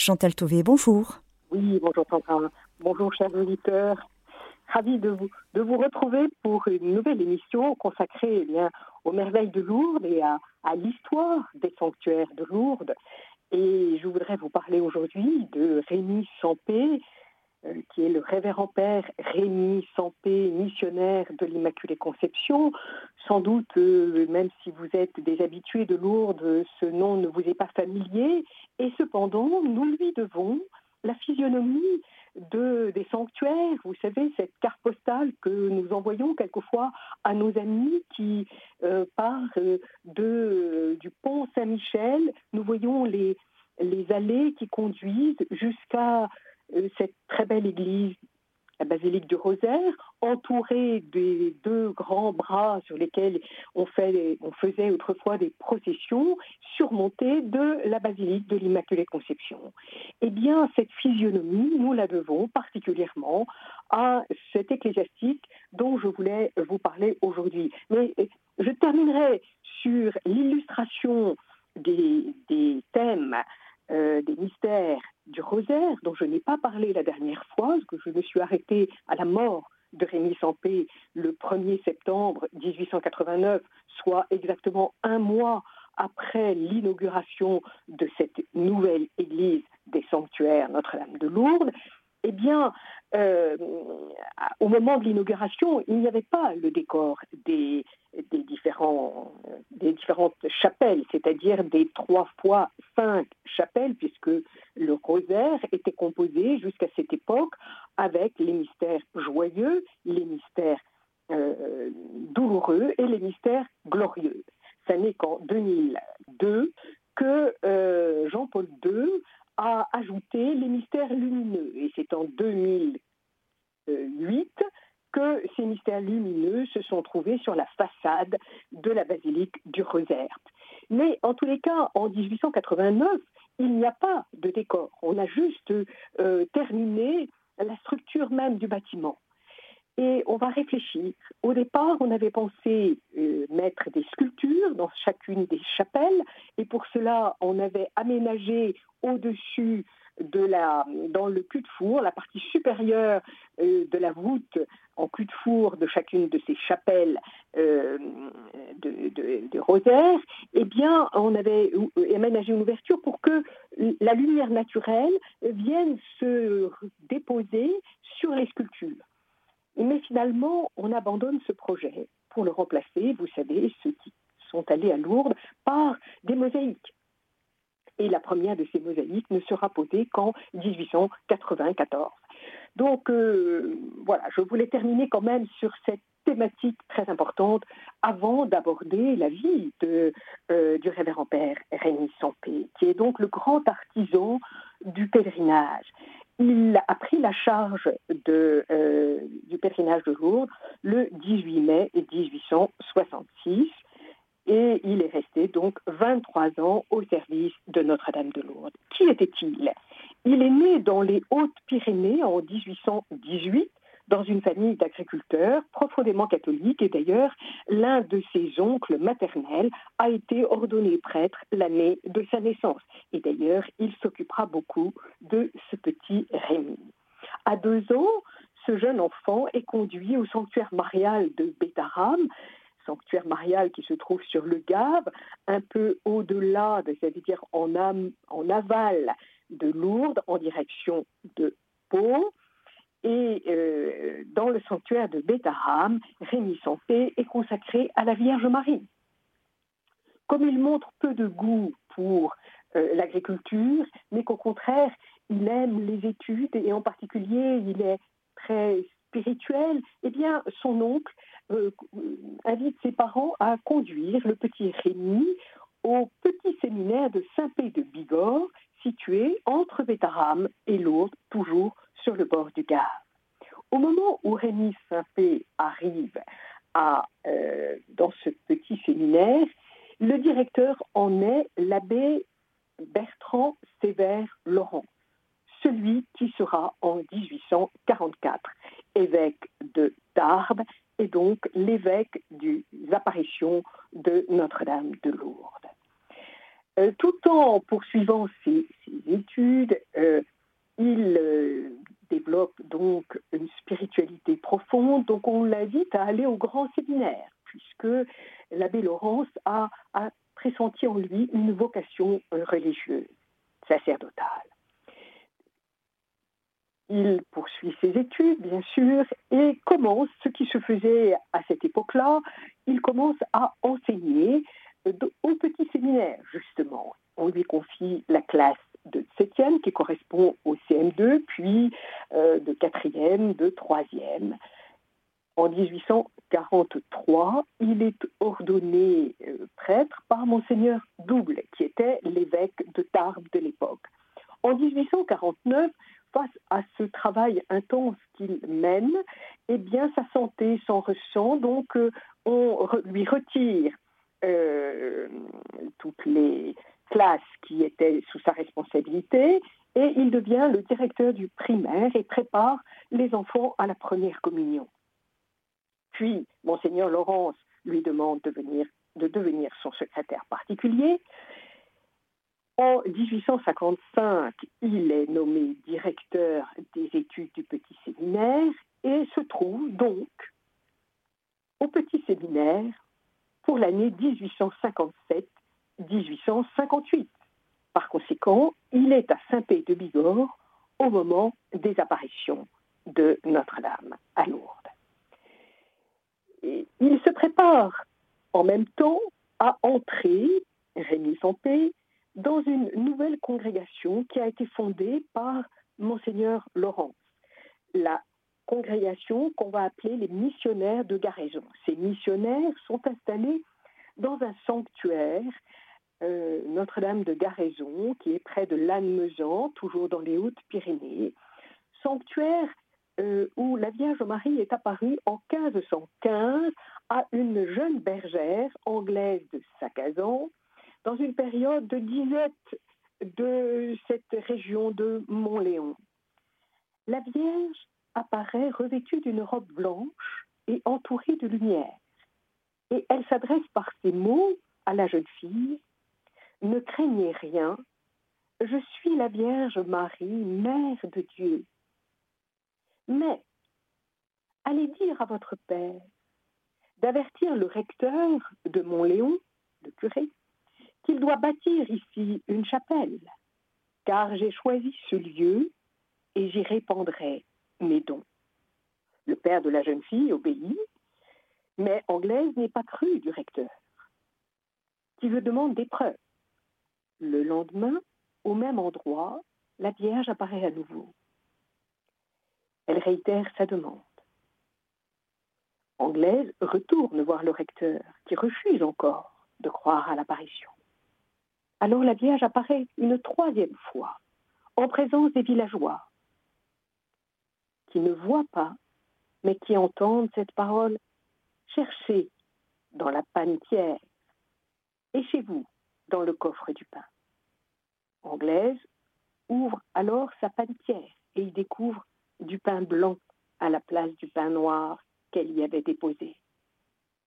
Chantal Tauvé, bonjour. Oui, bonjour Sandra. Bonjour chers auditeurs. Ravi de vous, de vous retrouver pour une nouvelle émission consacrée eh bien, aux merveilles de Lourdes et à, l'histoire des sanctuaires de Lourdes. Et je voudrais vous parler aujourd'hui de Rémi euh, qui est le révérend père Rémi Sampé, missionnaire de l'Immaculée Conception. Sans doute, euh, même si vous êtes des habitués de Lourdes, ce nom ne vous est pas familier. Et cependant, nous lui devons la physionomie de, des sanctuaires, vous savez, cette carte postale que nous envoyons quelquefois à nos amis qui euh, de, du pont Saint-Michel. Nous voyons les, allées qui conduisent jusqu'à euh, cette très belle église, la basilique du Rosaire, entourée des deux grands bras sur lesquels on, faisait autrefois des processions, surmontée de la basilique de l'Immaculée Conception. Eh bien, cette physionomie, nous la devons particulièrement à cet ecclésiastique dont je voulais vous parler aujourd'hui. Mais euh, je terminerai sur l'illustration des, des thèmes euh, des mystères du rosaire, dont je n'ai pas parlé la dernière fois, que je me suis arrêtée à la mort de Rémi Sampé le 1er septembre 1889, soit exactement un mois après l'inauguration de cette nouvelle église des sanctuaires Notre-Dame de Lourdes, eh bien, euh, au moment de l'inauguration, il n'y avait pas le décor des, différentes chapelles, c'est-à-dire des trois fois cinq chapelles, puisque le rosaire était composé jusqu'à cette époque avec les mystères joyeux, les mystères euh, douloureux et les mystères glorieux. Ça n'est qu'en 2002 que euh, Jean-Paul II a ajouté les mystères lumineux. Et c'est en 2008 que ces mystères lumineux se sont trouvés sur la façade de la basilique du Rosaire. Mais en tous les cas, en 1889, il n'y a pas de décor. On a juste euh, terminé la structure même du bâtiment. Et on va réfléchir. Au départ, on avait pensé euh, mettre des sculptures dans chacune des chapelles, et pour cela, on avait aménagé au-dessus de la, dans le cul de four, la partie supérieure euh, de la voûte en cul de four de chacune de ces chapelles euh, de, rosaire, eh bien, on avait aménagé une ouverture pour que la lumière naturelle vienne se déposer sur les sculptures. Mais finalement, on abandonne ce projet pour le remplacer, vous savez, ceux qui sont allés à Lourdes, par des mosaïques. Et la première de ces mosaïques ne sera posée qu'en 1894. Donc euh, voilà, je voulais terminer quand même sur cette thématique très importante avant d'aborder la vie euh, du révérend père Rémi Sampé, qui est donc le grand artisan du pèlerinage. Il a pris la charge euh, du pèlerinage de Lourdes le 18 mai 1866 et il est resté donc 23 ans au service de Notre-Dame de Lourdes. Qui était-il? Il est né dans les Hautes-Pyrénées en 1818 dans une famille d'agriculteurs profondément catholiques et d'ailleurs l'un de ses oncles maternels a été ordonné prêtre l'année de sa naissance et d'ailleurs il s'occupera beaucoup de ce petit Rémi. À deux ans, ce jeune enfant est conduit au sanctuaire marial de Bétaram sanctuaire marial qui se trouve sur le Gave, un peu au-delà, c'est-à-dire en, en aval de Lourdes, en direction de Pau. Et euh, dans le sanctuaire de Bétaram, Rémi Santé est consacré à la Vierge Marie. Comme il montre peu de goût pour euh, l'agriculture, mais qu'au contraire, il aime les études et en particulier, il est très spirituel, eh bien, son oncle euh, invite ses parents à conduire le petit Rémi au petit séminaire de Saint-Pé de Bigorre, situé entre Bétaram et Lourdes, toujours sur le bord du Gard. Au moment où Rémi Saint-Pé arrive à, euh, dans ce petit séminaire, le directeur en est l'abbé Bertrand Sévère Laurent, celui qui sera en 1844 évêque de Tarbes et donc l'évêque des apparitions de Notre-Dame de Lourdes. tout en poursuivant ses, études, il développe donc une spiritualité profonde, donc on l'invite à aller au grand séminaire, puisque l'abbé Laurence a, a pressenti en lui une vocation religieuse, sacerdotale. Il poursuit ses études, bien sûr, et commence ce qui se faisait à cette époque-là. Il commence à enseigner au petit séminaire, justement. On lui confie la classe de 7e qui correspond au CM2, puis euh, de 4e, de 3e. En 1843, il est ordonné euh, prêtre par monseigneur Double, qui était l'évêque de Tarbes de l'époque. En 1849, face à ce travail intense qu'il mène, eh bien, sa santé s'en ressent, donc euh, on lui retire euh, toutes les classes qui étaient sous sa responsabilité et il devient le directeur du primaire et prépare les enfants à la première communion. Puis, monseigneur Laurence lui demande de, de devenir son secrétaire particulier en 1855, il est nommé directeur des études du petit séminaire et se trouve donc au petit séminaire pour l'année 1857-1858. Par conséquent, il est à Saint-Pé-de-Bigorre au moment des apparitions de Notre-Dame à Lourdes. il se prépare en même temps à entrer, Rémi Sampé, dans une nouvelle congrégation qui a été fondée par Monseigneur Laurence, la congrégation qu'on va appeler les missionnaires de Garaison. Ces missionnaires sont installés dans un sanctuaire, euh, Notre-Dame de Garaison, qui est près de Lannemezan, toujours dans les Hautes-Pyrénées. Sanctuaire euh, où la Vierge Marie est apparue en 1515 à une jeune bergère anglaise de Sagazan, dans une période de disette de cette région de Montléon. La Vierge apparaît revêtue d'une robe blanche et entourée de lumière. Et elle s'adresse par ces mots à la jeune fille Ne craignez rien, je suis la Vierge Marie, Mère de Dieu. Mais allez dire à votre père d'avertir le recteur de Montléon, le curé, qu'il doit bâtir ici une chapelle, car j'ai choisi ce lieu et j'y répandrai mes dons. Le père de la jeune fille obéit, mais Anglaise n'est pas cru du recteur, qui veut demande des preuves. Le lendemain, au même endroit, la Vierge apparaît à nouveau. Elle réitère sa demande. Anglaise retourne voir le recteur, qui refuse encore de croire à l'apparition. Alors la Vierge apparaît une troisième fois, en présence des villageois, qui ne voient pas, mais qui entendent cette parole Cherchez dans la panetière et chez vous dans le coffre du pain. Anglaise ouvre alors sa panetière et y découvre du pain blanc à la place du pain noir qu'elle y avait déposé.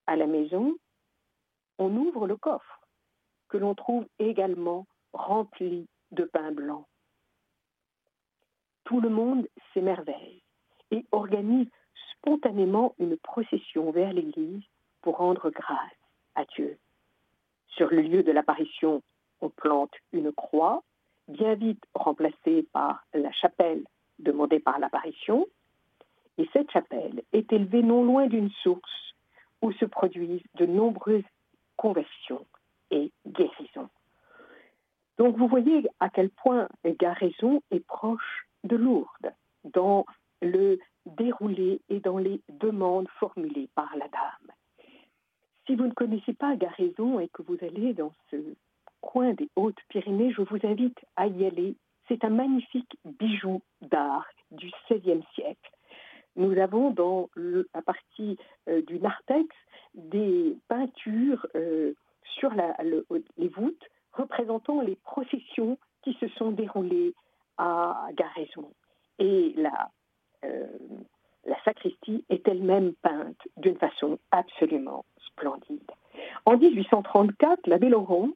À la maison, on ouvre le coffre que l'on trouve également rempli de pain blanc. Tout le monde s'émerveille et organise spontanément une procession vers l'église pour rendre grâce à Dieu. Sur le lieu de l'apparition, on plante une croix, bien vite remplacée par la chapelle demandée par l'apparition, et cette chapelle est élevée non loin d'une source où se produisent de nombreuses conversions et guérison. Donc vous voyez à quel point Garaison est proche de Lourdes dans le déroulé et dans les demandes formulées par la dame. Si vous ne connaissez pas Garaison et que vous allez dans ce coin des Hautes-Pyrénées, je vous invite à y aller. C'est un magnifique bijou d'art du XVIe siècle. Nous avons dans la partie euh, du narthex des peintures euh, sur les voûtes représentant les processions qui se sont déroulées à Garaison. Et la, euh, la sacristie est elle-même peinte d'une façon absolument En 1834, l'abbé Laurent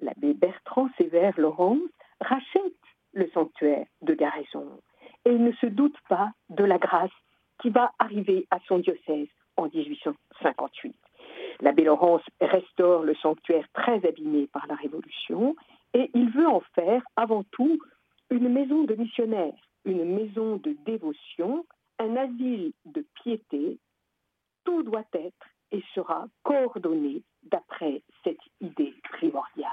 l'abbé Bertrand Sévère Laurence rachète le sanctuaire de Garaison et il ne se doute pas de la grâce qui va arriver à son diocèse en 1858. L'abbé Laurence restaure le sanctuaire très abîmé par la Révolution et il veut en faire avant tout une maison de missionnaires, une maison de dévotion, un asile de piété. Tout doit être et sera coordonné d'après cette idée primordiale.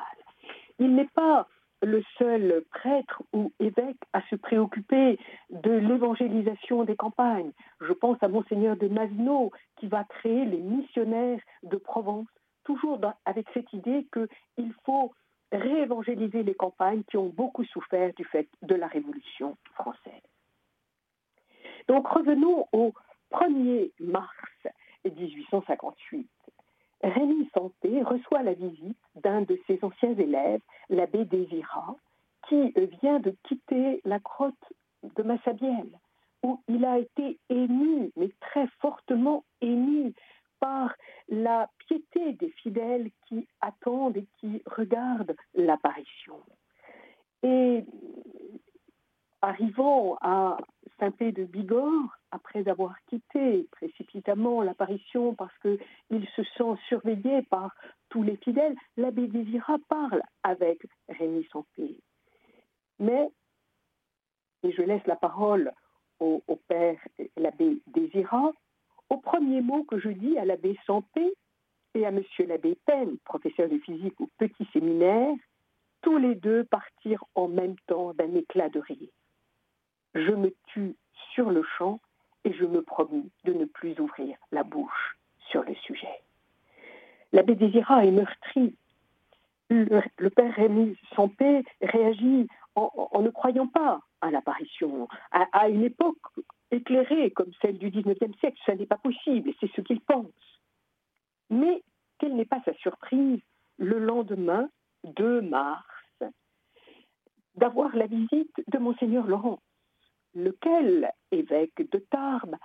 Il n'est pas le seul prêtre ou évêque à se préoccuper de l'évangélisation des campagnes. Je pense à monseigneur de Mazenot qui va créer les missionnaires de Provence, toujours avec cette idée qu'il faut réévangéliser les campagnes qui ont beaucoup souffert du fait de la Révolution française. Donc revenons au 1er mars 1858. Rémi Santé reçoit la visite d'un de ses anciens élèves, l'abbé Désira, qui vient de quitter la grotte de Massabielle, où il a été ému, mais très fortement ému, par la piété des fidèles qui attendent et qui regardent l'apparition. Et arrivant à Saint-Pé de Bigorre, après avoir quitté précipitamment l'apparition parce qu'il se sent surveillé par tous les fidèles, l'abbé Désira parle avec Rémi Santé. Mais, et je laisse la parole au, père, l'abbé Désira, au premier mot que je dis à l'abbé Santé et à monsieur l'abbé Pen, professeur de physique au petit séminaire, tous les deux partirent en même temps d'un éclat de rire. Je me tue sur le champ et je me promis de ne plus ouvrir la bouche sur le sujet. L'abbé Désira est meurtri. Le, père Rémy Sampé réagit en, ne croyant pas à l'apparition. À, une époque éclairée comme celle du XIXe siècle, ça n'est pas possible, c'est ce qu'il pense. Mais quelle n'est pas sa surprise le lendemain 2 mars d'avoir la visite de monseigneur Laurent lequel évêque de Tarbes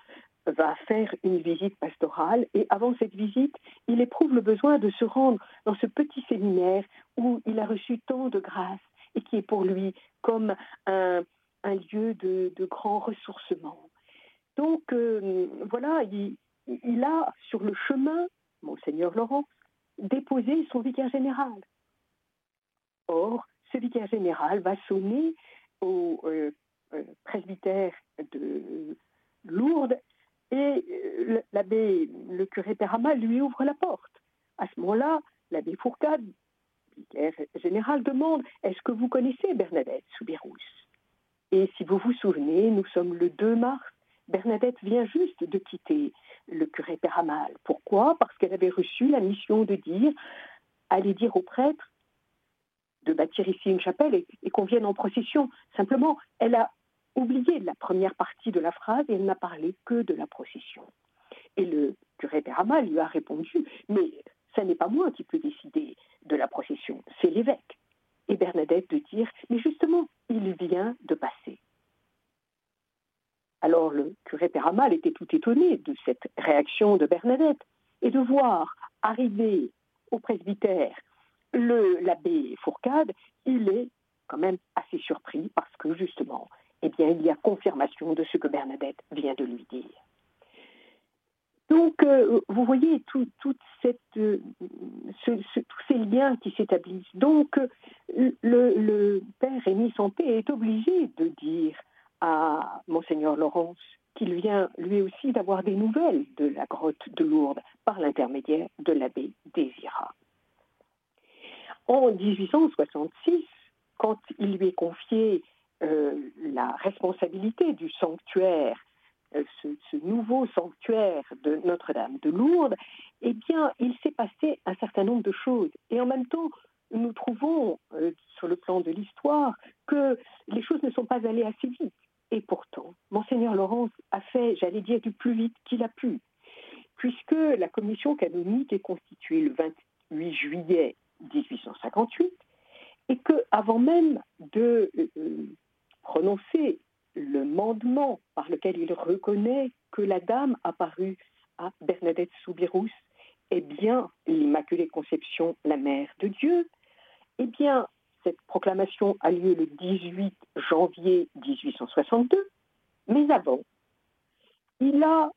va faire une visite pastorale et avant cette visite, il éprouve le besoin de se rendre dans ce petit séminaire où il a reçu tant de grâce et qui est pour lui comme un, lieu de, grand ressourcement. Donc euh, voilà, il, a sur le chemin, monseigneur Laurent, déposé son vicaire général. Or, ce vicaire général va sonner au euh, presbytère de Lourdes et euh, l'abbé, le curé Perama, lui ouvre la porte. À ce moment-là, l'abbé Fourcade, vicaire général, demande Est-ce que vous connaissez Bernadette Soubirous? Et si vous vous souvenez, nous sommes le 2 mars. Bernadette vient juste de quitter le curé Péramal. Pourquoi? Parce qu'elle avait reçu la mission de dire Allez dire au prêtre de bâtir ici une chapelle et qu'on vienne en procession. Simplement, elle a oublié la première partie de la phrase et elle n'a parlé que de la procession. Et le curé Perama lui a répondu Mais ce n'est pas moi qui peux décider de la procession, c'est l'évêque. Et Bernadette de dire Mais justement, il vient de passer. Alors le curé Péramal était tout étonné de cette réaction de Bernadette et de voir arriver au presbytère l'abbé Fourcade, il est quand même assez surpris parce que justement, eh bien, il y a confirmation de ce que Bernadette vient de lui dire. Donc, euh, vous voyez tout, euh, tous ces liens qui s'établissent. Donc, le, père Rémi Santé est obligé de dire à monseigneur Laurence qu'il vient lui aussi d'avoir des nouvelles de la grotte de Lourdes par l'intermédiaire de l'abbé Désira. En 1866, quand il lui est confié euh, la responsabilité du sanctuaire, euh, ce, nouveau sanctuaire de Notre-Dame de Lourdes, eh bien, il s'est passé un certain nombre de choses. Et en même temps, nous trouvons, euh, sur le plan de l'histoire, que les choses ne sont pas allées assez vite. Et pourtant, Monseigneur Laurence a fait, j'allais dire, du plus vite qu'il a pu, puisque la commission canonique est constituée le 28 juillet 1858, et que avant même de prononcer le mandement par lequel il reconnaît que la dame apparue à Bernadette Soubirous est bien l'Immaculée Conception, la mère de Dieu, Eh bien, cette proclamation a lieu le 18 janvier 1862, mais avant, il a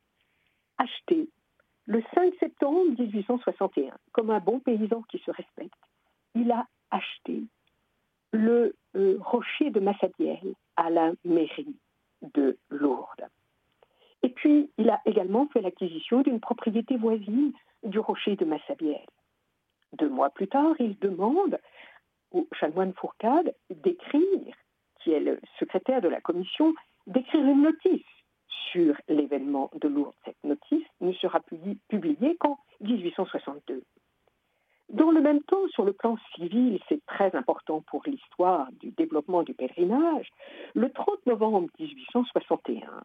acheté le 5 septembre 1861, comme un bon paysan qui se respecte, il a acheté le rocher de Massadiel à la mairie de Lourdes. Et puis, il a également fait l'acquisition d'une propriété voisine du rocher de Massabielle. Deux mois plus tard, il demande au chanoine Fourcade d'écrire, qui est le secrétaire de la commission, d'écrire une notice sur l'événement de Lourdes. Cette notice ne sera publiée qu'en 1862. Dans le même temps, sur le plan civil, c'est très important pour l'histoire du développement du pèlerinage, le 30 novembre 1861,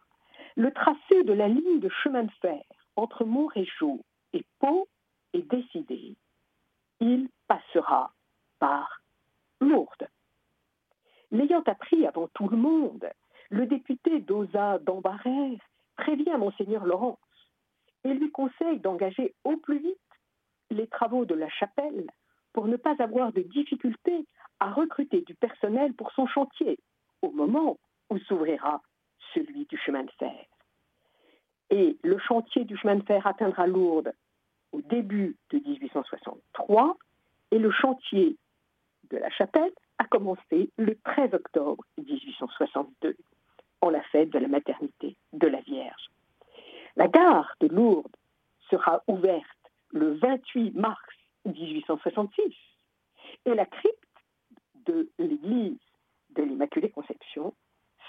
le tracé de la ligne de chemin de fer entre Montrégeau et Pau est décidé. Il passera par Lourdes. L'ayant appris avant tout le monde, le député d'Osa d'Ambarère prévient Monseigneur Laurence et lui conseille d'engager au plus vite les travaux de la chapelle pour ne pas avoir de difficultés à recruter du personnel pour son chantier au moment où s'ouvrira celui du chemin de fer. Et le chantier du chemin de fer atteindra Lourdes au début de 1863 et le chantier de la chapelle a commencé le 13 octobre 1862, en la fête de la maternité de la Vierge. La gare de Lourdes sera ouverte le 28 mars 1866 et la crypte de l'église de l'Immaculée Conception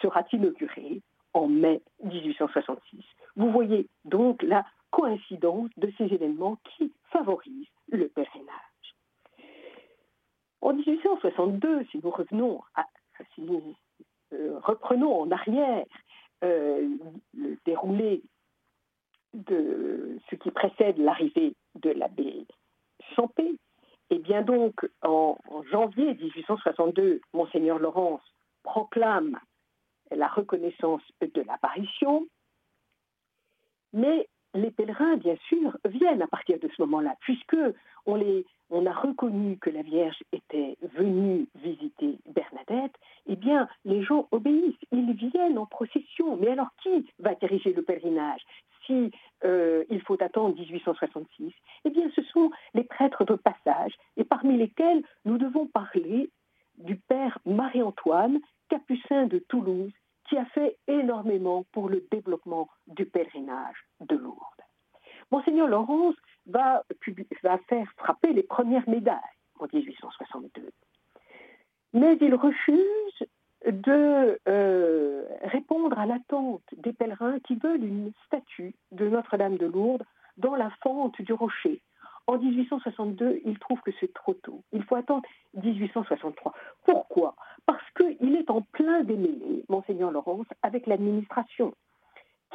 sera inaugurée en mai 1866. Vous voyez donc la coïncidence de ces événements qui favorisent le pèlerinage. En 1862, si nous euh, reprenons en arrière euh, le déroulé de ce qui précède l'arrivée de l'abbé Sampé, et bien donc en, janvier 1862, Monseigneur Laurence proclame la reconnaissance de l'apparition, mais les pèlerins, bien sûr, viennent à partir de ce moment-là, puisque on, on a reconnu que la Vierge était venue visiter Bernadette, eh bien, les gens obéissent, ils viennent en procession. Mais alors, qui va diriger le pèlerinage? Si euh, il faut attendre 1866 Eh bien, ce sont les prêtres de passage, et parmi lesquels nous devons parler du père Marie-Antoine, capucin de Toulouse, qui a fait énormément pour le développement du pèlerinage de Lourdes. Monseigneur Laurence va, va faire frapper les premières médailles en 1862. Mais il refuse de euh, répondre à l'attente des pèlerins qui veulent une statue de Notre-Dame de Lourdes dans la fente du rocher. En 1862, il trouve que c'est trop tôt. Il faut attendre 1863. Pourquoi? Parce qu'il est en plein démêlé, Monseigneur Laurence, avec l'administration,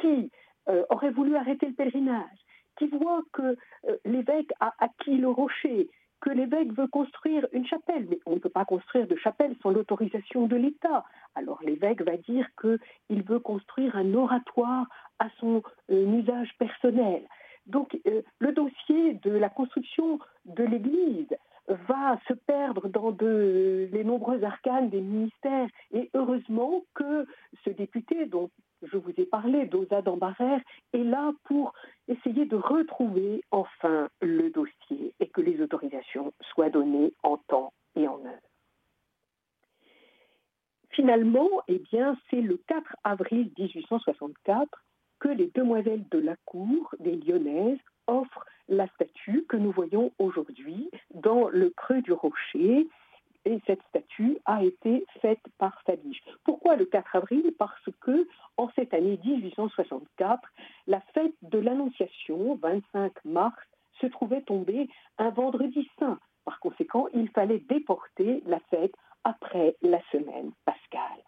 qui euh, aurait voulu arrêter le pèlerinage, qui voit que euh, l'évêque a acquis le rocher, que l'évêque veut construire une chapelle, mais on ne peut pas construire de chapelle sans l'autorisation de l'État. Alors l'évêque va dire qu'il veut construire un oratoire à son euh, usage personnel. Donc euh, le dossier de la construction de l'Église va se perdre dans les nombreux arcanes des ministères. Et heureusement que ce député dont je vous ai parlé, Dosa d'Ambarère, est là pour essayer de retrouver enfin le dossier et que les autorisations soient données en temps et en heure. Finalement, eh bien, c'est le 4 avril 1864 que les demoiselles de la cour des Lyonnaises offrent la statue que nous voyons aujourd'hui dans le creux du rocher. Et cette statue a été faite par Fadige. Pourquoi le 4 avril? Parce que en cette année 1864, la fête de l'Annonciation, 25 mars, se trouvait tomber un vendredi saint. Par conséquent, il fallait déporter la fête après la semaine pascale.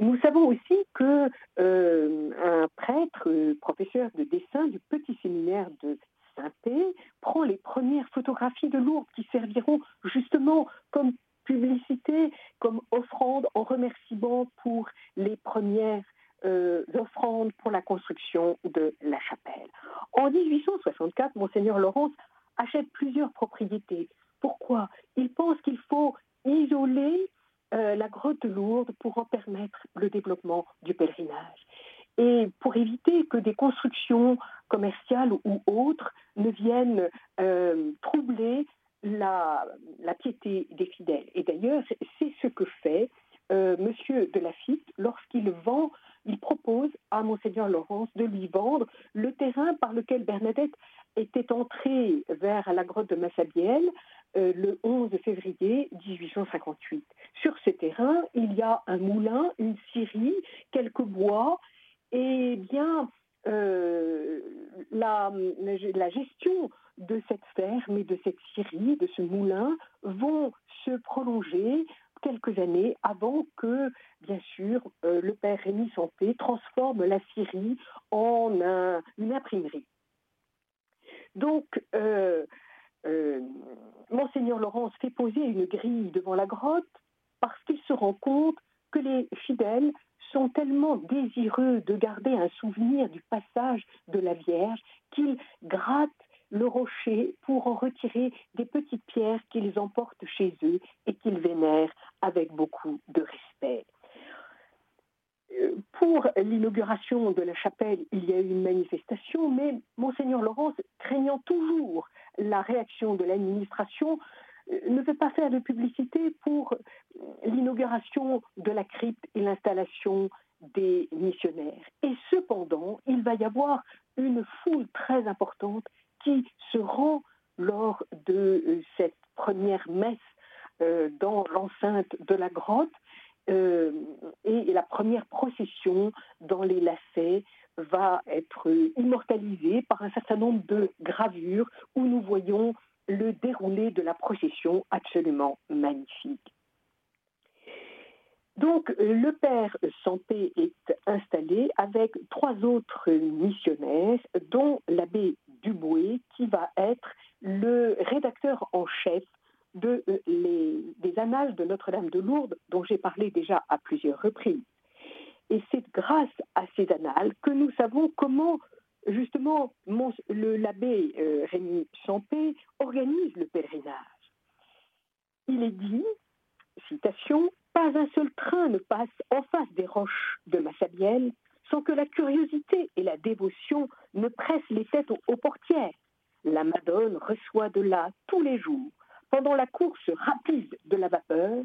Nous savons aussi que euh, un prêtre, euh, professeur de dessin du petit séminaire de Saint-Pé, prend les premières photographies de Lourdes qui serviront justement comme publicité, comme offrande en remerciement pour les premières euh, offrandes pour la construction de la chapelle. En 1864, Monseigneur Laurence achète plusieurs propriétés Pourquoi? Il pense qu'il faut isoler euh, la grotte de Lourdes pour en permettre le développement du pèlerinage. Et pour éviter que des constructions commerciales ou autres ne viennent euh, troubler la, piété des fidèles. Et d'ailleurs, c'est ce que fait euh, Monsieur de Lafitte lorsqu'il vend, il propose à Monseigneur Laurence de lui vendre le terrain par lequel Bernadette était entrée vers la grotte de Massabielle euh, le 11 février 1858. Sur ce terrain, il y a un moulin, une scierie, quelques bois, et bien euh, la, gestion de cette ferme et de cette scierie, de ce moulin, vont se prolonger quelques années avant que, bien sûr, euh, le père Rémy Santé transforme la scierie en une imprimerie. Donc, Monseigneur Laurence fait poser une grille devant la grotte parce qu'il se rend compte que les fidèles sont tellement désireux de garder un souvenir du passage de la Vierge qu'ils grattent le rocher pour en retirer des petites pierres qu'ils emportent chez eux et qu'ils vénèrent avec beaucoup de respect. Euh, pour l'inauguration de la chapelle, il y a eu une manifestation, mais Monseigneur Laurence, craignant toujours la réaction de l'administration, euh, ne veut pas faire de publicité pour l'inauguration de la crypte et l'installation des missionnaires. Et cependant, il va y avoir une foule très importante qui se rend lors de euh, cette première messe dans l'enceinte de la grotte euh, et la première procession dans les lacets va être immortalisée par un certain nombre de gravures où nous voyons le déroulé de la procession absolument magnifique. Donc le père Santé est installé avec trois autres missionnaires, dont l'abbé Duboué, qui va être le rédacteur en chef euh, des annales de Notre-Dame de Lourdes, dont j'ai parlé déjà à plusieurs reprises. Et c'est grâce à ces annales que nous savons comment, justement, l'abbé euh, Rémy Champé organise le pèlerinage. Il est dit, citation, Pas un seul train ne passe en face des roches de Massabielle sans que la curiosité et la dévotion ne pressent les têtes aux portières. La Madone reçoit de là tous les jours pendant la course rapide de la vapeur,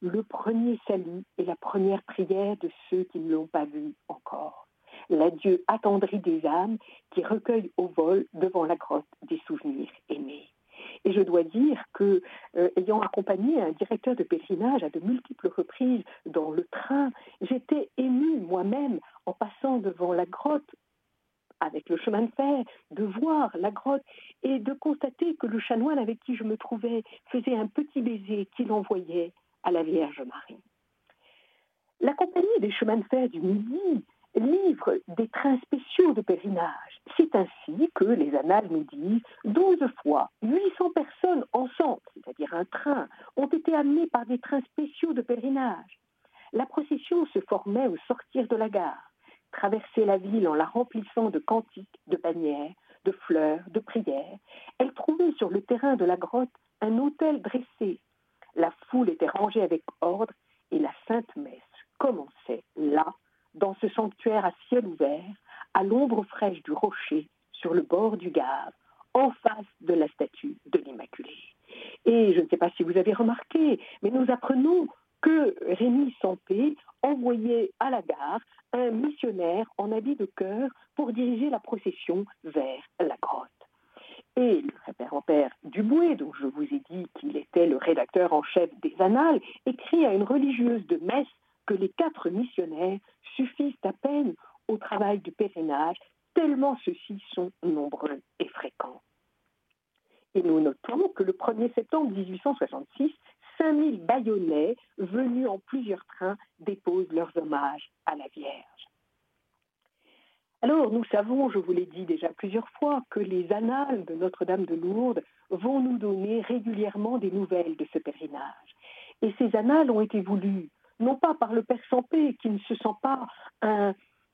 le premier salut et la première prière de ceux qui ne l'ont pas vu encore. L'adieu attendri des âmes qui recueillent au vol devant la grotte des souvenirs aimés. Et je dois dire que, euh, ayant accompagné un directeur de pèlerinage à de multiples reprises dans le train, j'étais émue moi-même en passant devant la grotte avec le chemin de fer, de voir la grotte et de constater que le chanoine avec qui je me trouvais faisait un petit baiser qu'il envoyait à la Vierge Marie. La compagnie des chemins de fer du Midi livre des trains spéciaux de pèlerinage. C'est ainsi que les annales nous disent 12 fois 800 personnes ensemble, c'est-à-dire un train, ont été amenées par des trains spéciaux de pèlerinage. La procession se formait au sortir de la gare traverser la ville en la remplissant de cantiques, de bannières, de fleurs, de prières, elle trouvait sur le terrain de la grotte un autel dressé. La foule était rangée avec ordre et la sainte messe commençait là, dans ce sanctuaire à ciel ouvert, à l'ombre fraîche du rocher, sur le bord du Gave, en face de la statue de l'Immaculée. Et je ne sais pas si vous avez remarqué, mais nous apprenons que Rémi Sampé envoyait à la gare un missionnaire en habit de cœur pour diriger la procession vers la grotte. Et le révérend-père Duboué, dont je vous ai dit qu'il était le rédacteur en chef des annales, écrit à une religieuse de Metz que les quatre missionnaires suffisent à peine au travail du pèlerinage, tellement ceux-ci sont nombreux et fréquents. Et nous notons que le 1er septembre 1866, 5000 Bayonnais venus en plusieurs trains déposent leurs hommages à la Vierge. Alors, nous savons, je vous l'ai dit déjà plusieurs fois, que les annales de Notre-Dame de Lourdes vont nous donner régulièrement des nouvelles de ce pèlerinage. Et ces annales ont été voulues, non pas par le Père Sampé, qui ne se sent pas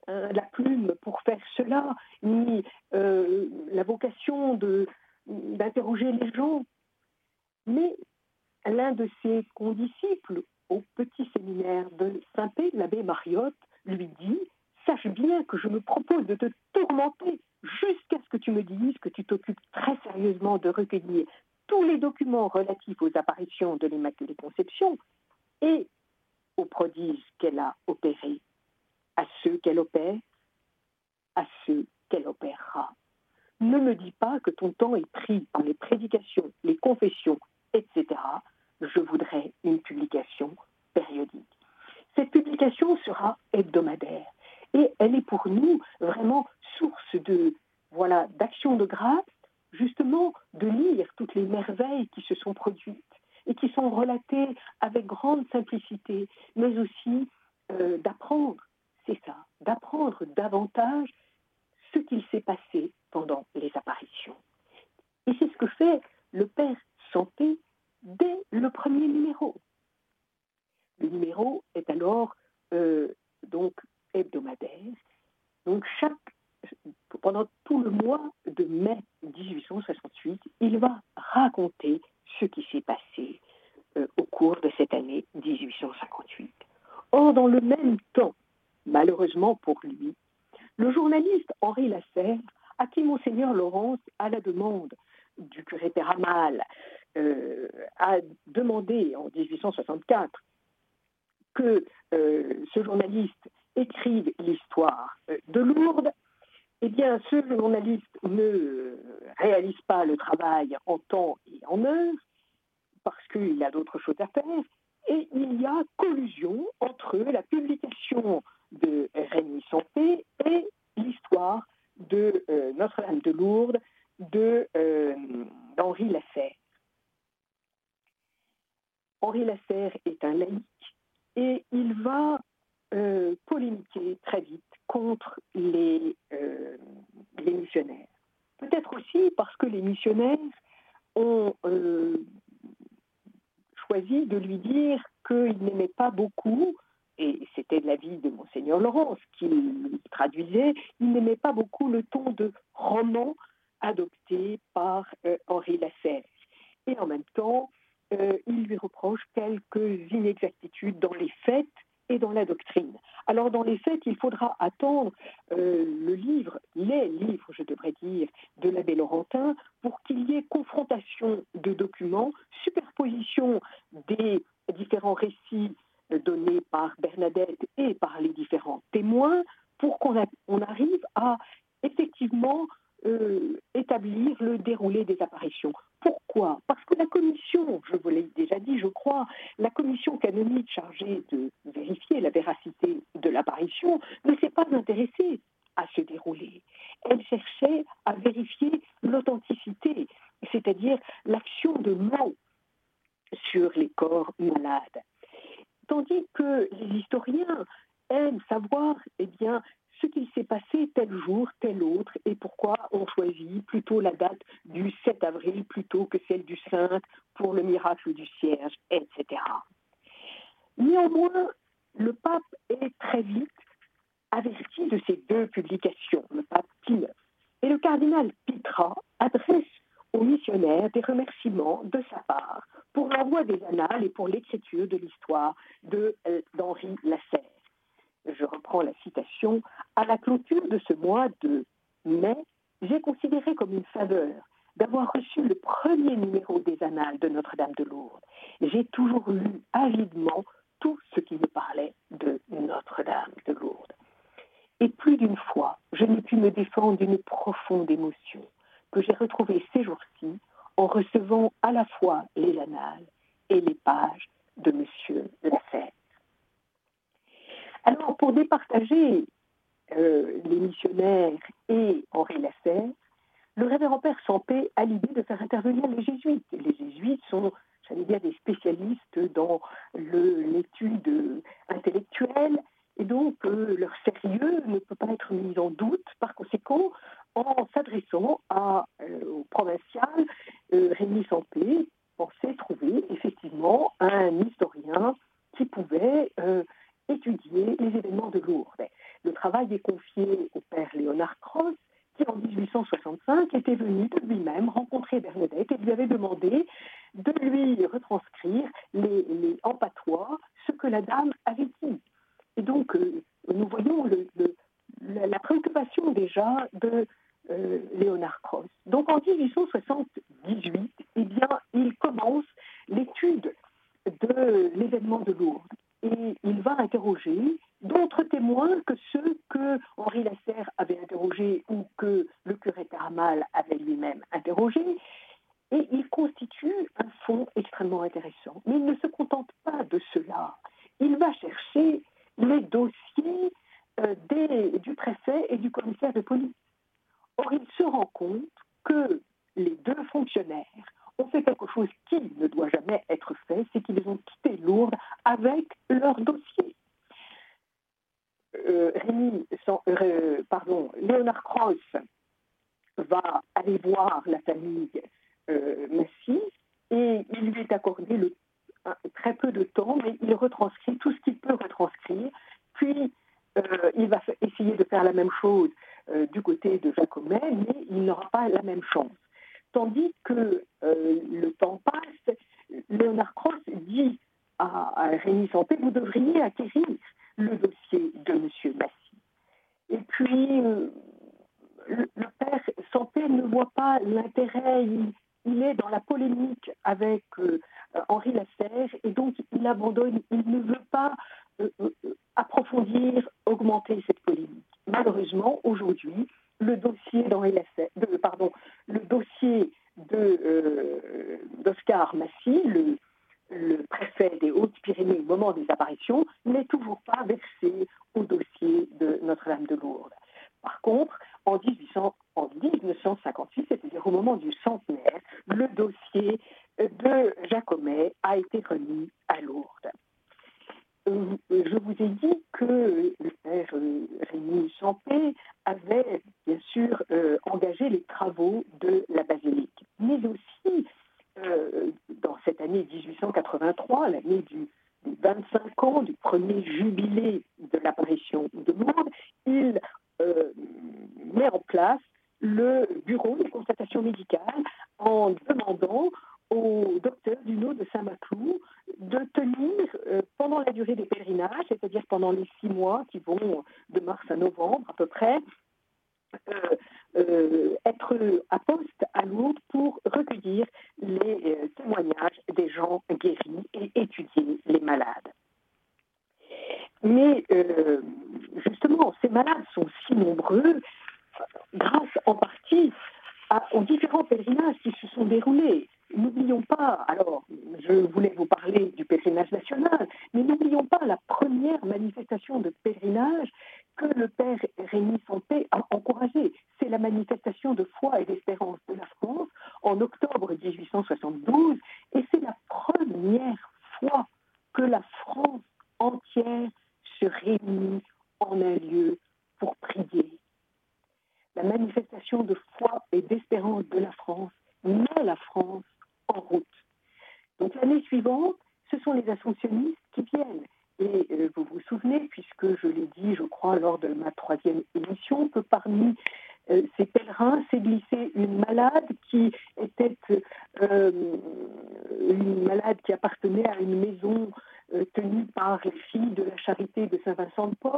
la plume pour faire cela, ni euh, la vocation d'interroger les gens, Mais l'un de ses condisciples au petit séminaire de Saint-Pé, l'abbé Mariotte, lui dit Sache bien que je me propose de te tourmenter jusqu'à ce que tu me dises que tu t'occupes très sérieusement de recueillir tous les documents relatifs aux apparitions de l'Immaculée Conception et aux prodiges qu'elle a opérés, à ceux qu'elle opère, à ceux qu'elle opérera. Ne me dis pas que ton temps est pris par les prédications, les confessions, etc. Je voudrais une publication périodique. Cette publication sera hebdomadaire et elle est pour nous vraiment source de voilà d'action de grâce, justement de lire toutes les merveilles qui se sont produites et qui sont relatées avec grande simplicité, mais aussi euh, d'apprendre, c'est ça, d'apprendre davantage ce qu'il s'est passé pendant les apparitions. Et c'est ce que fait le Père Santé dès le premier numéro. Le numéro est alors euh, hebdomadaire. Donc pendant tout le mois de mai 1868, il va raconter ce qui s'est passé euh, au cours de cette année 1858. Or, dans le même temps, malheureusement pour lui, le journaliste Henri Lasserre, à qui Monseigneur Laurence, à la demande du curé Péramal, euh, a demandé en 1864 que euh, ce journaliste écrive l'histoire euh, de Lourdes, eh bien, ce journaliste ne réalise pas le travail en temps et en heure, parce qu'il a d'autres choses à faire, et il y a collusion entre la publication de Rémi Santé et l'histoire de Notre-Dame de Lourdes de, euh, d'Henri Lasserre. Henri Lasserre est un laïc et il va euh, polémiquer très vite contre les, les missionnaires. Peut-être aussi parce que les missionnaires ont choisi de lui dire qu'il n'aimait pas beaucoup et c'était de l'avis de Monseigneur Laurence qu'il traduisait, il n'aimait pas beaucoup le ton de roman adopté par euh, Henri Lasserre. Et en même temps, euh, il lui reproche quelques inexactitudes dans les faits et dans la doctrine. Alors dans les faits, il faudra attendre euh, le livre, les livres, je devrais dire, de l'abbé Laurentin pour qu'il y ait confrontation de documents, superposition des différents récits donnés par Bernadette et par les différents témoins pour qu'on on arrive à effectivement euh, établir le déroulé des apparitions. Pourquoi? Parce que la commission, je vous l'ai déjà dit, je crois, la commission canonique chargée de vérifier la véracité de l'apparition ne s'est pas intéressée à se dérouler. Elle cherchait à vérifier l'authenticité, c'est-à-dire l'action de mots sur les corps malades. Tandis que les historiens aiment savoir eh bien, ce qu'il s'est passé tel jour, tel autre, et pourquoi on choisit plutôt la date du 7 avril plutôt que celle du 5 pour le miracle du cierge, etc. Néanmoins, le pape est très vite averti de ces deux publications, le pape Pie Et le cardinal Pitra adresse aux missionnaires des remerciements de sa part pour l'envoi des annales et pour l'écriture de l'histoire euh, d'Henri Lasserre. Je reprends la citation. À la clôture de ce mois de mai, j'ai considéré comme une faveur d'avoir reçu le premier numéro des annales de Notre-Dame de Lourdes. J'ai toujours lu avidement tout ce qui me parlait de Notre-Dame de Lourdes. Et plus d'une fois, je n'ai pu me défendre d'une profonde émotion que j'ai retrouvée ces jours-ci en recevant à la fois les annales et les pages de M. Lasserre. Alors, pour départager euh, les missionnaires et Henri Lasserre, le révérend Père Sampé a l'idée de faire intervenir les jésuites. Les jésuites sont, j'allais dire, des spécialistes dans l'étude intellectuelle, et donc euh, leur sérieux ne peut pas être mis en doute. Par conséquent, en s'adressant euh, au provincial Rémi Santé, pensait trouver effectivement un historien qui pouvait étudier les événements de Lourdes. Le travail est confié au père Léonard Cross, qui en 1865 était venu de lui-même rencontrer Bernadette et lui avait demandé de lui retranscrire les, en patois ce que la dame avait dit. Et donc, euh, nous voyons la, préoccupation déjà de euh, Léonard Cross. Donc, en 1878, eh bien, il commence l'étude de l'événement de Lourdes et il va interroger d'autres témoins que ceux que Henri Lasserre avait interrogés ou que le curé Taramal avait lui-même interrogé. Et il constitue un fond extrêmement intéressant. Mais il ne se contente pas de cela. Il va chercher les dossiers euh, du préfet et du commissaire de police. Or, il se rend compte que les deux fonctionnaires ont fait quelque chose qui ne doit jamais être fait, c'est qu'ils ont quitté Lourdes avec leur dossier. Euh, euh, pardon, Léonard Cross va aller voir la famille euh, Massy et il lui est accordé très peu de temps, mais il retranscrit tout ce qu'il peut retranscrire. Puis il va essayer de faire la même chose du côté de Jacomet, mais il n'aura pas la même chance. Tandis que le temps passe, Léonard Cross dit à, Rémi Santé, vous devriez acquérir le dossier de M. Massy. Et puis, euh, le, père Santé ne voit pas l'intérêt, il, est dans la polémique avec euh, Henri Lasserre et donc il abandonne, il ne veut pas euh, approfondir, augmenter cette polémique. Malheureusement, aujourd'hui, le dossier d'Henri pardon, le dossier d'Oscar Massy, le, le des Hautes-Pyrénées au moment des apparitions n'est toujours pas versé au dossier de Notre-Dame de Lourdes. Par contre, en, 1800, en 1958, c'est-à-dire au moment du centenaire, le dossier de Jacomet a été remis à Lourdes. Euh, je vous ai dit que le père euh, Rémi Champé avait bien sûr euh, engagé les travaux de la basilique, mais aussi euh, dans cette année 1883, l'année du, des 25 ans du premier jubilé de l'apparition de Lourdes, il euh, met en place le bureau de constatation médicale en demandant au docteur Duno de Saint-Maclou de tenir euh, pendant la durée des pèlerinages, c'est-à-dire pendant les six mois qui vont de mars à novembre à peu près, euh, être à poste à Lourdes pour recueillir les euh, témoignages des gens guéris et étudier les malades. Mais justement, ces malades sont si nombreux grâce en partie aux différents pèlerinages qui se sont déroulés. N'oublions pas, alors je voulais vous parler du pèlerinage national, mais n'oublions pas la première manifestation de pèlerinage que le père Rémi Santé a encouragée. C'est la manifestation de foi et d'espérance en octobre 1872 et c'est la première fois que la France entière se réunit en un lieu pour prier. La manifestation de foi et d'espérance de la France met la France en route. Donc l'année suivante, ce sont les assomptionnistes qui viennent. Et euh, vous vous souvenez, puisque je l'ai dit, je crois, lors de ma troisième émission, que parmi euh, ces pèlerins s'est glissée une malade qui était euh, une malade qui appartenait à une maison tenue par les filles de la charité de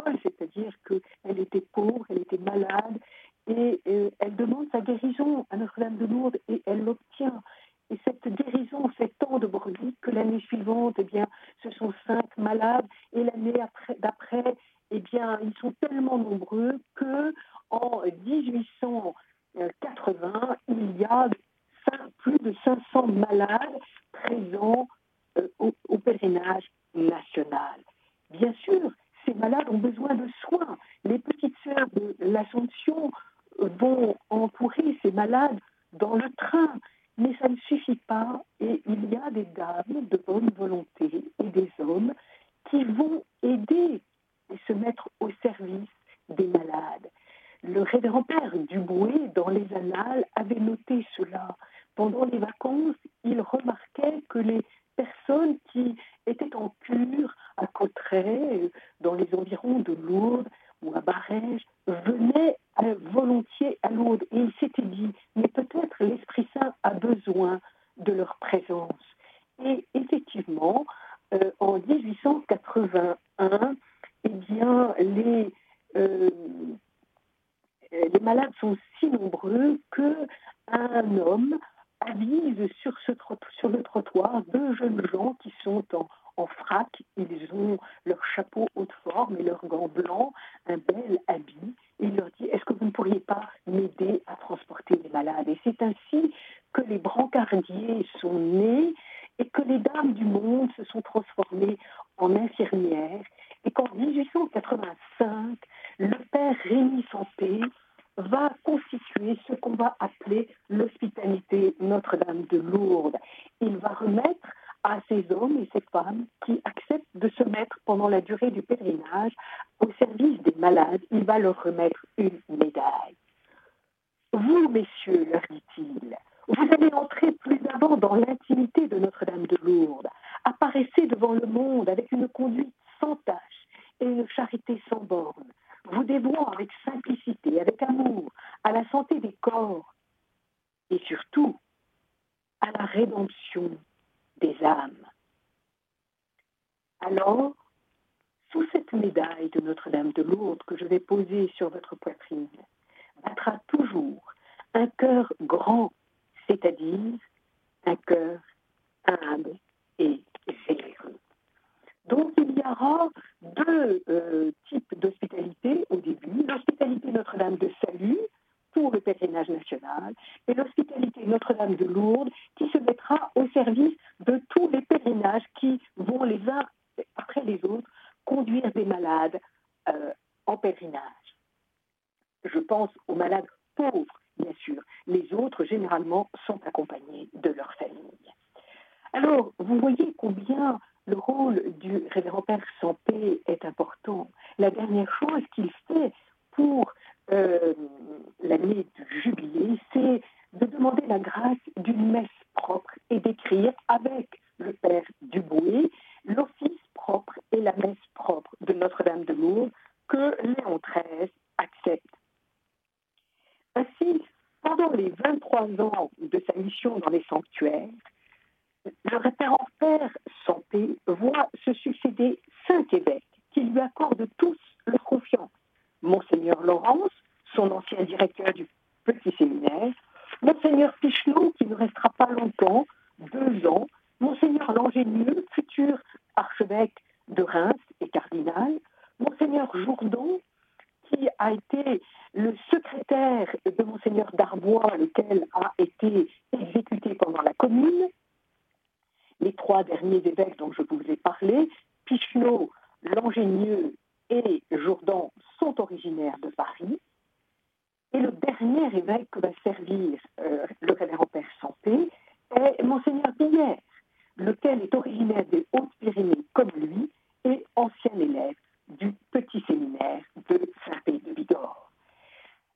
du dans les annales avait noté cela. Pendant les vacances, il remarquait que les personnes qui étaient en cure à Cotteret, dans les environs de Lourdes ou à Barège, venaient volontiers à Lourdes. Et il s'était dit, mais peut-être l'Esprit Saint a besoin de leur présence. Et effectivement, euh, en 1881, eh bien, les, euh, malades sont si nombreux que un homme avise sur, le trottoir deux jeunes gens qui sont en, en frac. Ils ont leur chapeau haute forme et leurs gants blancs, un bel habit. il leur dit Est-ce que vous ne pourriez pas m'aider à transporter les malades? Et c'est ainsi que les brancardiers sont nés et que les dames du monde se sont transformées en infirmières et qu'en 1885, le père Rémi Santé va constituer ce qu'on va appeler l'hospitalité Notre-Dame de Lourdes. Il va remettre à ces hommes et ces femmes qui acceptent de se mettre pendant la durée du pèlerinage au service des malades, il va leur remettre une médaille. Vous, messieurs, leur dit-il, vous allez entrer plus avant dans l'intimité de Notre-Dame de Lourdes. Apparaissez devant le monde avec une conduite sans tâche et une charité sans borne, vous dévouant avec simplicité, avec à la santé des corps et surtout à la rédemption des âmes. Alors, sous cette médaille de Notre-Dame de Lourdes que je vais poser sur votre poitrine, battra toujours un cœur grand, c'est-à-dire un cœur humble et généreux. Donc il y aura deux euh, types d'hospitalité au début. L'hospitalité Notre-Dame de Salut, pour le pèlerinage national et l'hospitalité Notre-Dame de Lourdes qui se mettra au service de tous les pèlerinages qui vont les uns après les autres conduire des malades euh, en pèlerinage. Je pense aux malades pauvres, bien sûr. Les autres, généralement, sont accompagnés de leur famille. Alors, vous voyez combien le rôle du révérend Père Santé est important. La dernière chose qu'il fait pour euh, l'année du jubilé, c'est de demander la grâce d'une messe propre et d'écrire avec le Père Duboué l'office propre et la messe propre de Notre-Dame de Lourdes que Léon XIII accepte. Ainsi, pendant les 23 ans de sa mission dans les sanctuaires, le référent Père Santé voit se succéder cinq évêques qui lui accordent tous leur confiance. Monseigneur Laurence, son ancien directeur du petit séminaire, Monseigneur Pichelot, qui ne restera pas longtemps, deux ans, Monseigneur Langénieux, futur archevêque de Reims et cardinal, Monseigneur Jourdan, qui a été le secrétaire de Monseigneur Darbois, lequel a été exécuté pendant la commune, les trois derniers évêques dont je vous ai parlé, Pichelot, Langénieux et Jourdan sont originaires de Paris. Et le dernier évêque que va servir euh, le révérend Père Santé est Monseigneur Billère, lequel est originaire des Hautes-Pyrénées comme lui et ancien élève du petit séminaire de Saint-Pé de Bigorre.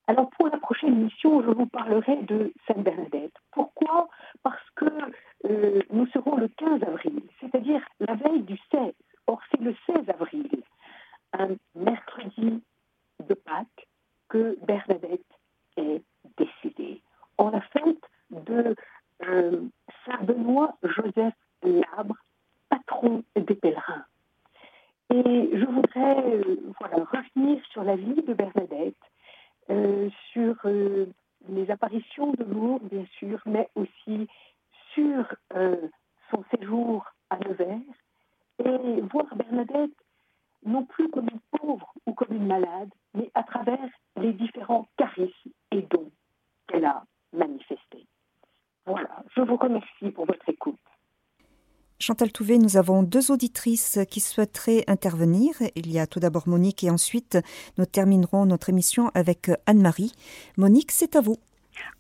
Alors pour la prochaine émission, je vous parlerai de Sainte Bernadette. Pourquoi Parce que euh, nous serons le 15 avril, c'est-à-dire la veille du 16. Or, c'est le 16 avril, un mercredi de Pâques, que Bernadette est décédée. En la fête de euh, Saint Benoît Joseph Labre, patron des pèlerins. Et je voudrais euh, voilà, revenir sur la vie de Bernadette, euh, sur les apparitions de Lourdes, bien sûr, mais aussi sur son séjour à Nevers, et voir Bernadette non plus comme une pauvre ou comme une malade, mais à travers les différents charismes et dons qu'elle a manifestés. Voilà, je vous remercie pour votre écoute. Chantal Touvet, nous avons deux auditrices qui souhaiteraient intervenir. Il y a tout d'abord Monique et ensuite nous terminerons notre émission avec Anne-Marie. Monique, c'est à vous.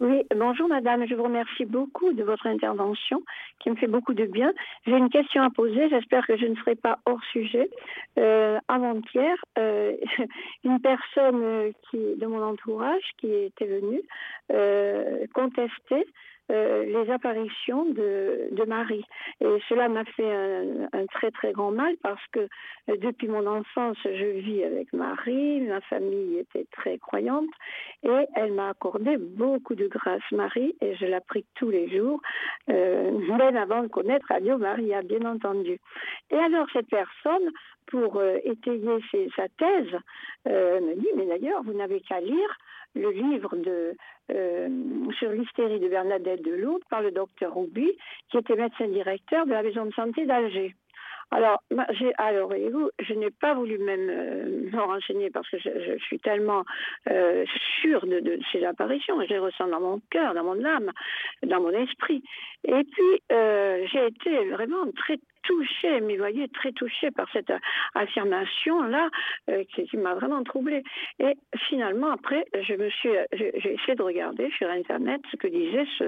Oui, bonjour madame, je vous remercie beaucoup de votre intervention qui me fait beaucoup de bien. J'ai une question à poser, j'espère que je ne serai pas hors sujet. Euh, Avant-hier, euh, une personne euh, qui, de mon entourage qui était venue euh, contester euh, les apparitions de, Marie. Et cela m'a fait un, un, très très grand mal parce que euh, depuis mon enfance, je vis avec Marie, ma famille était très croyante et elle m'a accordé beaucoup de grâce, Marie, et je la prie tous les jours, euh, même avant de connaître Radio Maria, bien entendu. Et alors cette personne pour étayer sa thèse, me dit, mais d'ailleurs, vous n'avez qu'à lire le livre de, sur l'hystérie de Bernadette Delourde par le docteur Rouby, qui était médecin directeur de la maison de santé d'Alger. Alors, alors voyez-vous, je n'ai pas voulu même euh, me renseigner parce que je, suis tellement euh, sûre de, ces apparitions, je les ressens dans mon cœur, dans mon âme, dans mon esprit. Et puis, euh, j'ai été vraiment très touchée, mais voyez, très touchée par cette affirmation-là euh, qui, m'a vraiment troublée. Et finalement, après, je me suis, j'ai essayé de regarder sur Internet ce que disait ce,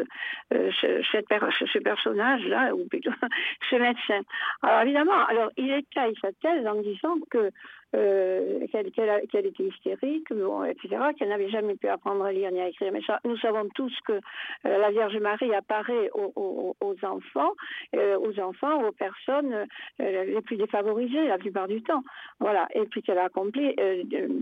euh, ce, ce personnage-là, ou plutôt ce médecin. Alors évidemment, alors il étaye sa thèse en disant que euh, qu'elle était hystérique, etc., qu'elle n'avait jamais pu apprendre à lire ni à écrire. Mais ça, nous savons tous que euh, la Vierge Marie apparaît aux, enfants, euh, aux enfants, aux personnes les plus défavorisées la plupart du temps. Voilà. Et puis qu'elle a accompli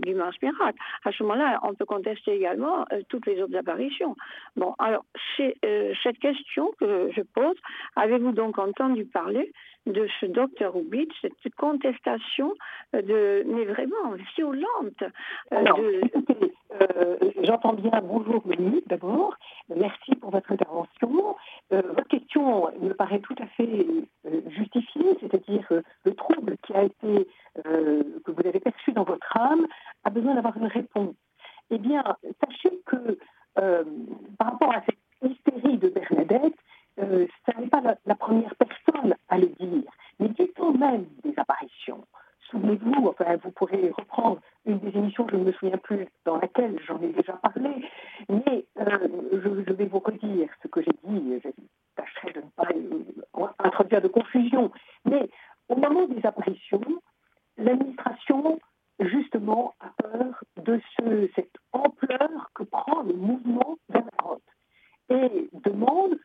d'immenses miracles. À ce moment-là, on peut contester également toutes les autres apparitions. Bon, alors, c'est cette question que je pose. Avez-vous donc entendu parler de ce docteur Rubitsch, cette contestation de, mais vraiment violente. Euh, euh, j'entends bien. Bonjour Monique d'abord. Merci pour votre intervention. Euh, votre question me paraît tout à fait justifiée, c'est-à-dire le trouble qui a été que vous avez perçu dans votre âme a besoin d'avoir une réponse. Eh bien, sachez que par rapport à cette hystérie de Bernadette, euh, n'est pas la, première personne à le dire, mais temps même des apparitions. Souvenez-vous, vous pourrez reprendre une des émissions, je ne me souviens plus dans laquelle j'en ai déjà parlé, mais euh, je, vais vous redire ce que j'ai dit, je tâcherai de ne pas euh, introduire de confusion, mais au moment des apparitions, l'administration, justement, a peur de ce, cette ampleur que prend le mouvement vers et demande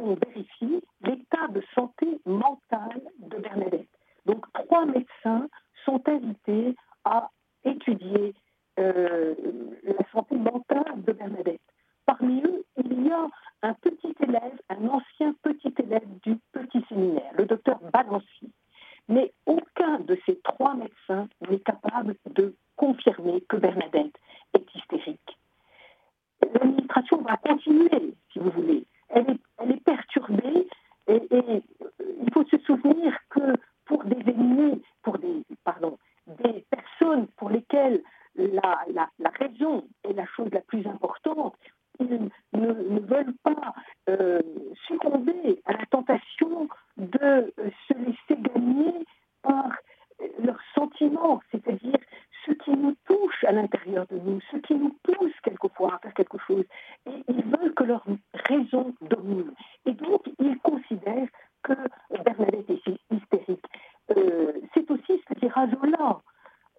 l'on vérifie l'état de santé mentale de Bernadette. Donc, trois médecins sont invités à étudier euh, la santé mentale de Bernadette. Parmi eux, il y a un petit élève, un ancien petit élève du petit séminaire, le docteur Balancy. Mais aucun de ces trois médecins n'est capable de confirmer que Bernadette est hystérique. L'administration va continuer, si vous voulez, elle est, perturbée et, il faut se souvenir que pour des ennemis, pour des, pardon, des personnes pour lesquelles la, raison est la chose la plus importante, ils ne, veulent pas euh, succomber à la tentation de se laisser gagner par leurs sentiments, c'est-à-dire ce qui nous touche à l'intérieur de nous, ce qui nous pousse quelquefois à faire quelque chose. Et ils veulent que leur raison domine. Et donc, ils considèrent que Bernadette est hystérique. Euh, c'est dira Zola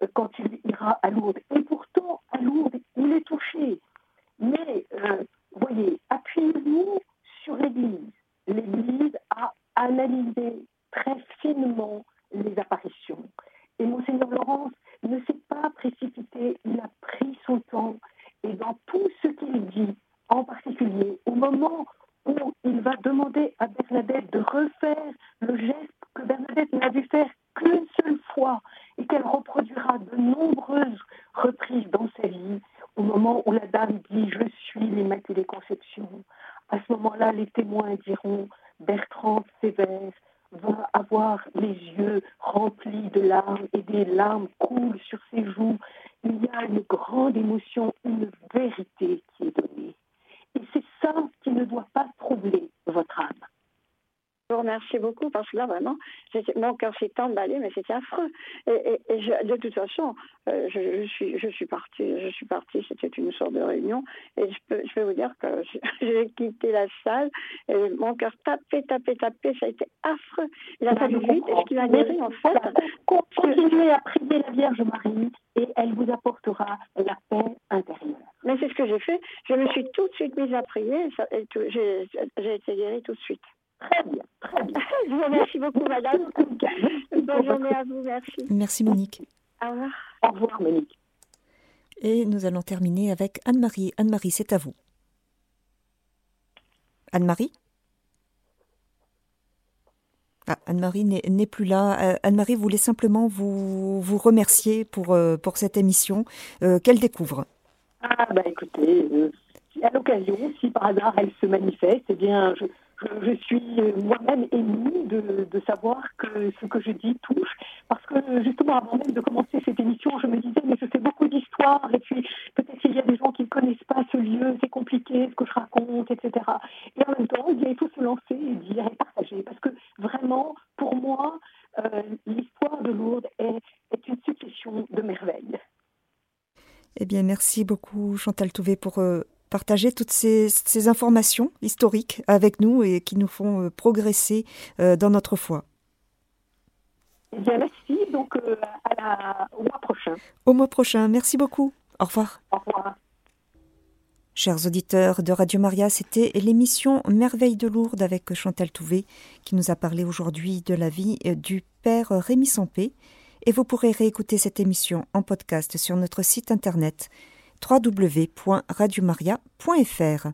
euh, quand il ira à Lourdes. Et pourtant, à Lourdes, il est touché. Mais, euh, voyez, appuyez-vous sur l'Église. L'Église a analysé très finement les apparitions. Et Monseigneur Laurence ne s'est pas précipité, il a pris son temps. Et dans tout ce qu'il dit, en particulier au moment où il va demander à Bernadette de refaire le geste que Bernadette n'a dû faire qu'une seule fois et qu'elle reproduira de nombreuses reprises dans sa vie, au moment où la dame dit Je suis l'Immaculée Conception. À ce moment-là, les témoins diront Bertrand Sévère va avoir les yeux remplis de larmes et des larmes coulent sur ses joues. Il y a une grande émotion, une vérité qui est donnée. Et c'est ça qui ne doit pas troubler votre âme vous remercie beaucoup parce que là, vraiment, mon mais c'était affreux. Et, de toute façon, euh, je, suis, je suis partie, je suis partie, c'était une sorte de réunion, et je peux, je peux vous dire que j'ai quitté la salle, et mon cœur tapait, tapait, tapait, ça a été affreux. Il a fallu vite, et ce qui m'a guéri, en fait... Continuez à prier la Vierge Marie, et elle vous apportera la paix intérieure. Mais c'est ce que j'ai fait. Je me suis tout de suite mise à prier, j'ai été guérie tout de suite. Très bien, très bien. Je vous remercie beaucoup, madame. Bonne journée à vous, merci. Merci, Monique. Au revoir. Au revoir, Monique. Et nous allons terminer avec Anne-Marie. Anne-Marie, c'est à vous. Anne-Marie? Ah, Anne-Marie n'est plus là. Anne-Marie voulait simplement vous, vous remercier pour, pour cette émission qu'elle découvre. Ah, bah écoutez, à l'occasion, si par hasard elle se manifeste, eh bien, je, je, suis moi-même émue de, savoir que ce que je dis touche. Parce que justement, avant même de commencer cette émission, je me disais, mais je fais beaucoup d'histoires, et puis peut-être qu'il y a des gens qui ne connaissent pas ce lieu, c'est compliqué ce que je raconte, etc. Et en même temps, il faut se lancer et dire et partager. Parce que vraiment, pour moi, euh, l'histoire de Lourdes est, est une succession de merveilles. Eh bien, merci beaucoup Chantal Touvet pour euh, partager toutes ces, informations historiques avec nous et qui nous font euh, progresser euh, dans notre foi. Bien, merci. Donc, euh, au mois prochain. Au mois prochain. Merci beaucoup. Au revoir. Au revoir. Chers auditeurs de Radio Maria, c'était l'émission Merveille de Lourdes avec Chantal Touvet qui nous a parlé aujourd'hui de la vie du Père Rémi Sampé. Et vous pourrez réécouter cette émission en podcast sur notre site internet www.radiomaria.fr.